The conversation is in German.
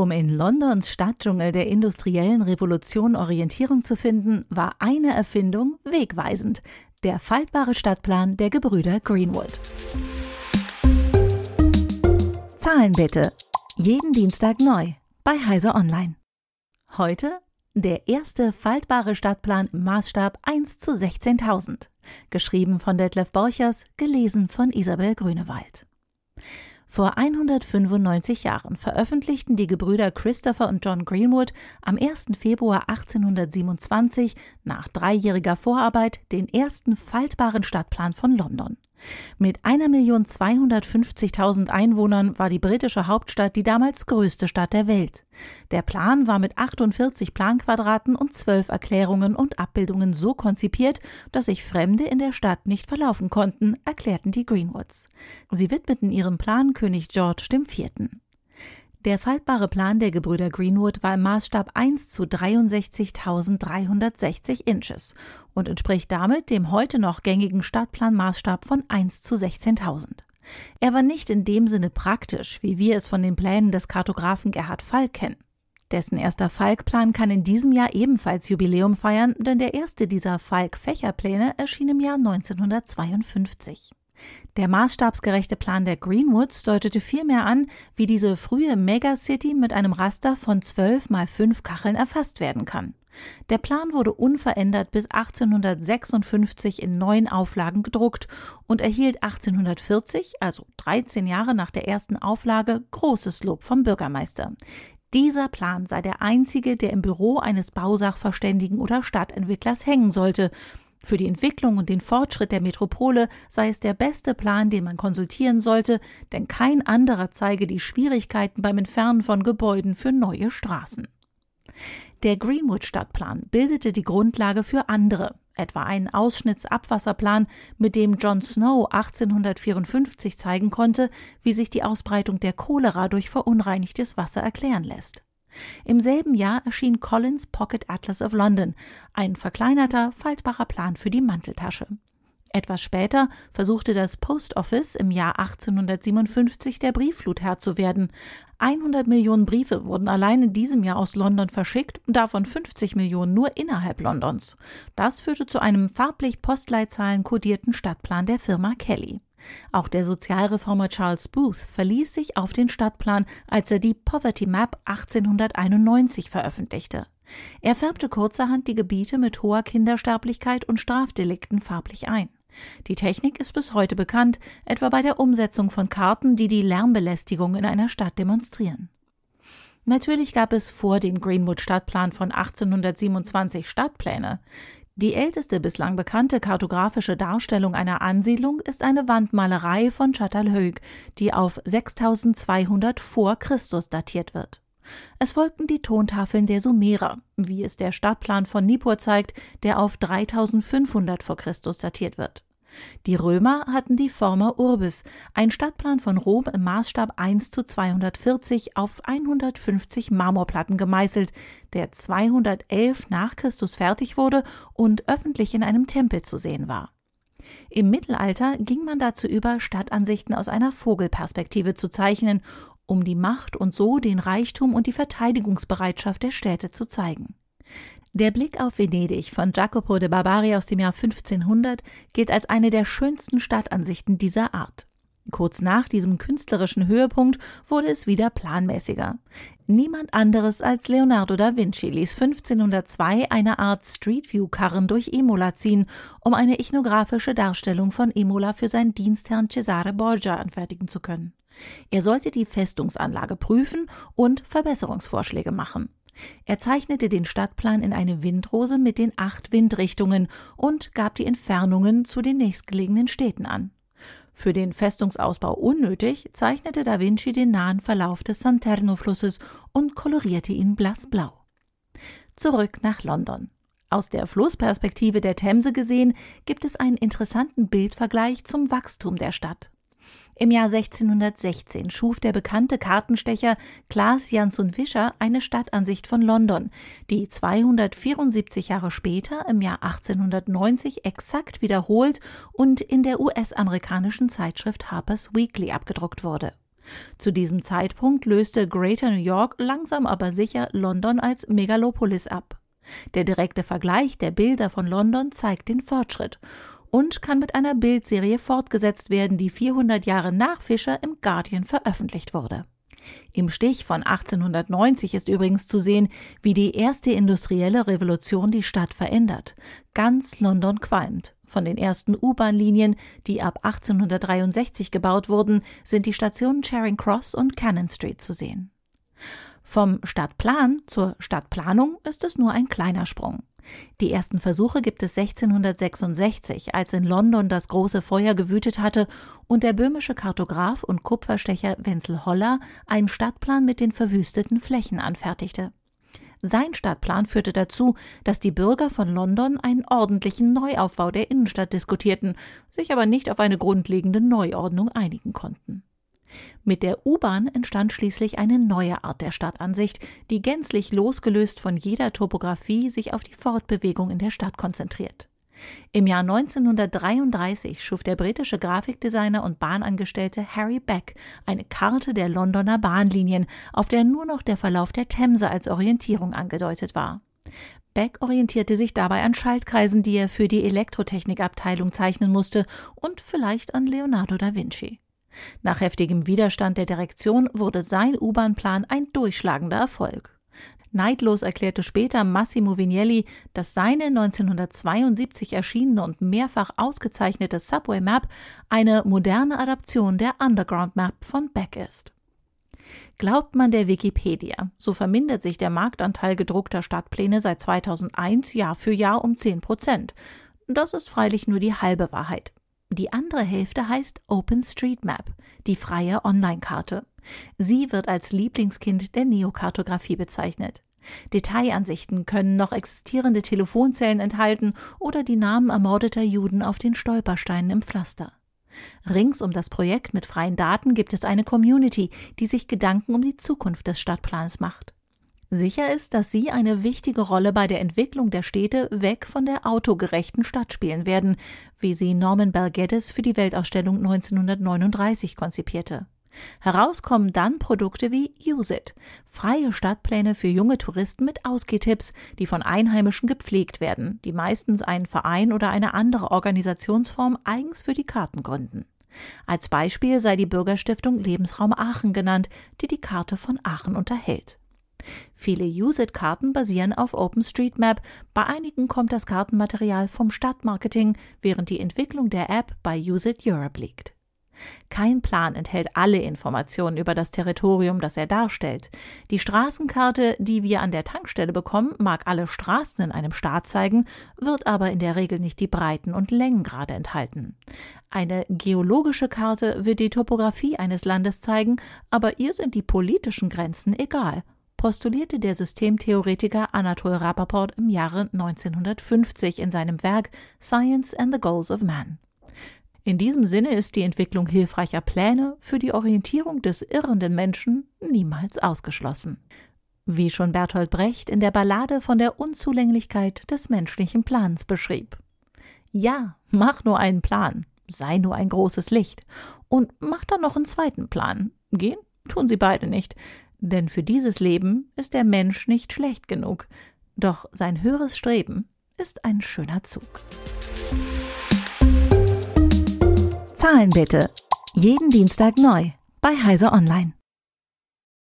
Um in Londons Stadtdschungel der industriellen Revolution Orientierung zu finden, war eine Erfindung wegweisend: der faltbare Stadtplan der Gebrüder Greenwood. Zahlen bitte. Jeden Dienstag neu bei Heise Online. Heute der erste faltbare Stadtplan im Maßstab 1 zu 16.000. Geschrieben von Detlef Borchers, gelesen von Isabel Grünewald. Vor 195 Jahren veröffentlichten die Gebrüder Christopher und John Greenwood am 1. Februar 1827 nach dreijähriger Vorarbeit den ersten faltbaren Stadtplan von London. Mit 1.250.000 Einwohnern war die britische Hauptstadt die damals größte Stadt der Welt. Der Plan war mit 48 Planquadraten und 12 Erklärungen und Abbildungen so konzipiert, dass sich Fremde in der Stadt nicht verlaufen konnten, erklärten die Greenwoods. Sie widmeten ihren Plan König George IV. Der faltbare Plan der Gebrüder Greenwood war im Maßstab 1 zu 63.360 Inches und entspricht damit dem heute noch gängigen Stadtplanmaßstab von 1 zu 16.000. Er war nicht in dem Sinne praktisch, wie wir es von den Plänen des Kartografen Gerhard Falk kennen. Dessen erster Falk-Plan kann in diesem Jahr ebenfalls Jubiläum feiern, denn der erste dieser Falk-Fächerpläne erschien im Jahr 1952. Der maßstabsgerechte Plan der Greenwoods deutete vielmehr an, wie diese frühe Megacity mit einem Raster von 12 mal 5 Kacheln erfasst werden kann. Der Plan wurde unverändert bis 1856 in neun Auflagen gedruckt und erhielt 1840, also 13 Jahre nach der ersten Auflage, großes Lob vom Bürgermeister. Dieser Plan sei der einzige, der im Büro eines Bausachverständigen oder Stadtentwicklers hängen sollte, für die Entwicklung und den Fortschritt der Metropole sei es der beste Plan, den man konsultieren sollte, denn kein anderer zeige die Schwierigkeiten beim Entfernen von Gebäuden für neue Straßen. Der Greenwood-Stadtplan bildete die Grundlage für andere, etwa einen Ausschnittsabwasserplan, mit dem John Snow 1854 zeigen konnte, wie sich die Ausbreitung der Cholera durch verunreinigtes Wasser erklären lässt. Im selben Jahr erschien Collins Pocket Atlas of London, ein verkleinerter, faltbarer Plan für die Manteltasche. Etwas später versuchte das Post Office im Jahr 1857 der Briefflut Herr zu werden. 100 Millionen Briefe wurden allein in diesem Jahr aus London verschickt, davon 50 Millionen nur innerhalb Londons. Das führte zu einem farblich Postleitzahlen kodierten Stadtplan der Firma Kelly. Auch der Sozialreformer Charles Booth verließ sich auf den Stadtplan, als er die Poverty Map 1891 veröffentlichte. Er färbte kurzerhand die Gebiete mit hoher Kindersterblichkeit und Strafdelikten farblich ein. Die Technik ist bis heute bekannt, etwa bei der Umsetzung von Karten, die die Lärmbelästigung in einer Stadt demonstrieren. Natürlich gab es vor dem Greenwood Stadtplan von 1827 Stadtpläne. Die älteste bislang bekannte kartografische Darstellung einer Ansiedlung ist eine Wandmalerei von Çatalhöyük, die auf 6200 vor Christus datiert wird. Es folgten die Tontafeln der Sumerer, wie es der Stadtplan von Nippur zeigt, der auf 3500 vor Christus datiert wird. Die Römer hatten die Forma Urbis, ein Stadtplan von Rom im Maßstab 1 zu 240 auf 150 Marmorplatten gemeißelt, der 211 nach Christus fertig wurde und öffentlich in einem Tempel zu sehen war. Im Mittelalter ging man dazu über, Stadtansichten aus einer Vogelperspektive zu zeichnen, um die Macht und so den Reichtum und die Verteidigungsbereitschaft der Städte zu zeigen. Der Blick auf Venedig von Jacopo de Barbari aus dem Jahr 1500 gilt als eine der schönsten Stadtansichten dieser Art. Kurz nach diesem künstlerischen Höhepunkt wurde es wieder planmäßiger. Niemand anderes als Leonardo da Vinci ließ 1502 eine Art Street View Karren durch Imola ziehen, um eine ethnografische Darstellung von Imola für seinen Dienstherrn Cesare Borgia anfertigen zu können. Er sollte die Festungsanlage prüfen und Verbesserungsvorschläge machen. Er zeichnete den Stadtplan in eine Windrose mit den acht Windrichtungen und gab die Entfernungen zu den nächstgelegenen Städten an. Für den Festungsausbau unnötig zeichnete Da Vinci den nahen Verlauf des Santerno-Flusses und kolorierte ihn blassblau. Zurück nach London. Aus der Flussperspektive der Themse gesehen gibt es einen interessanten Bildvergleich zum Wachstum der Stadt. Im Jahr 1616 schuf der bekannte Kartenstecher Klaas Jansson Fischer eine Stadtansicht von London, die 274 Jahre später im Jahr 1890 exakt wiederholt und in der US-amerikanischen Zeitschrift Harper's Weekly abgedruckt wurde. Zu diesem Zeitpunkt löste Greater New York langsam aber sicher London als Megalopolis ab. Der direkte Vergleich der Bilder von London zeigt den Fortschritt und kann mit einer Bildserie fortgesetzt werden, die 400 Jahre nach Fischer im Guardian veröffentlicht wurde. Im Stich von 1890 ist übrigens zu sehen, wie die erste industrielle Revolution die Stadt verändert. Ganz London qualmt. Von den ersten U-Bahn-Linien, die ab 1863 gebaut wurden, sind die Stationen Charing Cross und Cannon Street zu sehen. Vom Stadtplan zur Stadtplanung ist es nur ein kleiner Sprung. Die ersten Versuche gibt es 1666, als in London das große Feuer gewütet hatte und der böhmische Kartograf und Kupferstecher Wenzel Holler einen Stadtplan mit den verwüsteten Flächen anfertigte. Sein Stadtplan führte dazu, dass die Bürger von London einen ordentlichen Neuaufbau der Innenstadt diskutierten, sich aber nicht auf eine grundlegende Neuordnung einigen konnten. Mit der U-Bahn entstand schließlich eine neue Art der Stadtansicht, die gänzlich losgelöst von jeder Topographie sich auf die Fortbewegung in der Stadt konzentriert. Im Jahr 1933 schuf der britische Grafikdesigner und Bahnangestellte Harry Beck eine Karte der Londoner Bahnlinien, auf der nur noch der Verlauf der Themse als Orientierung angedeutet war. Beck orientierte sich dabei an Schaltkreisen, die er für die Elektrotechnikabteilung zeichnen musste, und vielleicht an Leonardo da Vinci. Nach heftigem Widerstand der Direktion wurde sein U-Bahn-Plan ein durchschlagender Erfolg. Neidlos erklärte später Massimo Vignelli, dass seine 1972 erschienene und mehrfach ausgezeichnete Subway Map eine moderne Adaption der Underground Map von Beck ist. Glaubt man der Wikipedia, so vermindert sich der Marktanteil gedruckter Stadtpläne seit 2001 Jahr für Jahr um 10 Prozent. Das ist freilich nur die halbe Wahrheit. Die andere Hälfte heißt OpenStreetMap, die freie Online-Karte. Sie wird als Lieblingskind der Neokartografie bezeichnet. Detailansichten können noch existierende Telefonzellen enthalten oder die Namen ermordeter Juden auf den Stolpersteinen im Pflaster. Rings um das Projekt mit freien Daten gibt es eine Community, die sich Gedanken um die Zukunft des Stadtplans macht. Sicher ist, dass sie eine wichtige Rolle bei der Entwicklung der Städte weg von der autogerechten Stadt spielen werden, wie sie Norman Bell Geddes für die Weltausstellung 1939 konzipierte. Herauskommen dann Produkte wie Use It, freie Stadtpläne für junge Touristen mit Ausgehtipps, die von Einheimischen gepflegt werden, die meistens einen Verein oder eine andere Organisationsform eigens für die Karten gründen. Als Beispiel sei die Bürgerstiftung Lebensraum Aachen genannt, die die Karte von Aachen unterhält. Viele Use-It-Karten basieren auf OpenStreetMap, bei einigen kommt das Kartenmaterial vom Stadtmarketing, während die Entwicklung der App bei Use It Europe liegt. Kein Plan enthält alle Informationen über das Territorium, das er darstellt. Die Straßenkarte, die wir an der Tankstelle bekommen, mag alle Straßen in einem Staat zeigen, wird aber in der Regel nicht die Breiten und Längengrade enthalten. Eine geologische Karte wird die Topographie eines Landes zeigen, aber ihr sind die politischen Grenzen egal postulierte der Systemtheoretiker Anatol Rapoport im Jahre 1950 in seinem Werk Science and the Goals of Man. In diesem Sinne ist die Entwicklung hilfreicher Pläne für die Orientierung des irrenden Menschen niemals ausgeschlossen. Wie schon Bertolt Brecht in der Ballade von der Unzulänglichkeit des menschlichen Plans beschrieb. Ja, mach nur einen Plan, sei nur ein großes Licht und mach dann noch einen zweiten Plan. Gehen tun sie beide nicht, denn für dieses Leben ist der Mensch nicht schlecht genug, doch sein höheres Streben ist ein schöner Zug. Zahlen bitte. Jeden Dienstag neu bei Heise Online.